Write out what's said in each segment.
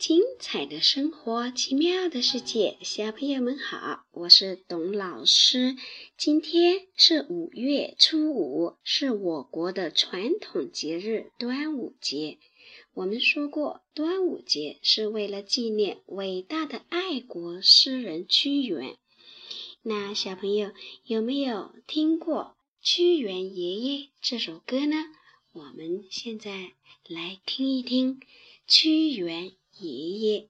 精彩的生活，奇妙的世界，小朋友们好，我是董老师。今天是五月初五，是我国的传统节日端午节。我们说过，端午节是为了纪念伟大的爱国诗人屈原。那小朋友有没有听过《屈原爷爷》这首歌呢？我们现在来听一听屈原。爷爷。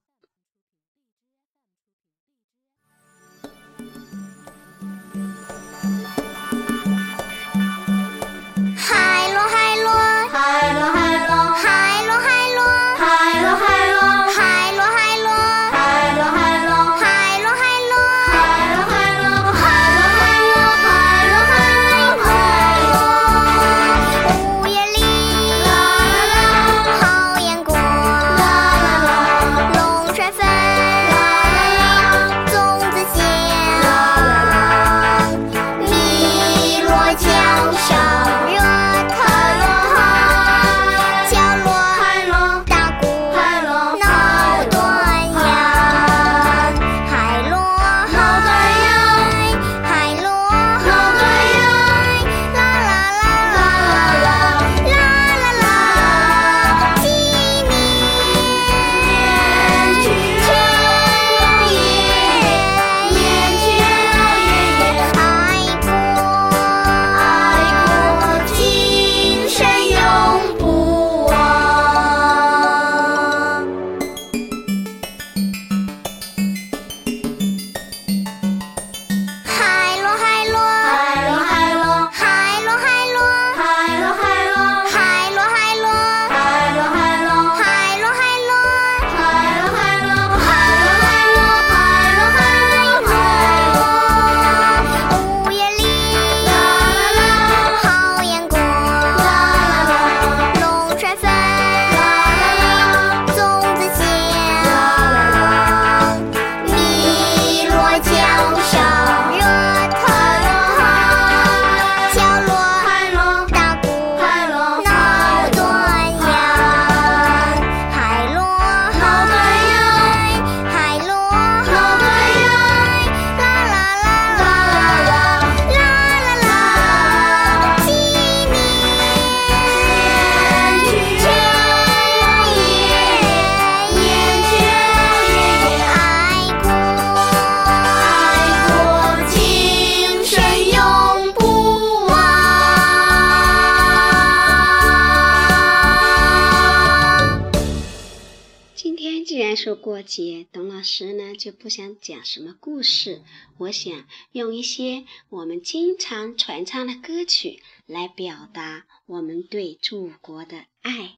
过节，董老师呢就不想讲什么故事，我想用一些我们经常传唱的歌曲来表达我们对祖国的爱。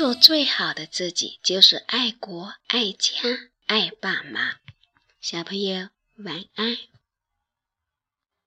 做最好的自己，就是爱国、爱家、爱爸妈。小朋友晚安。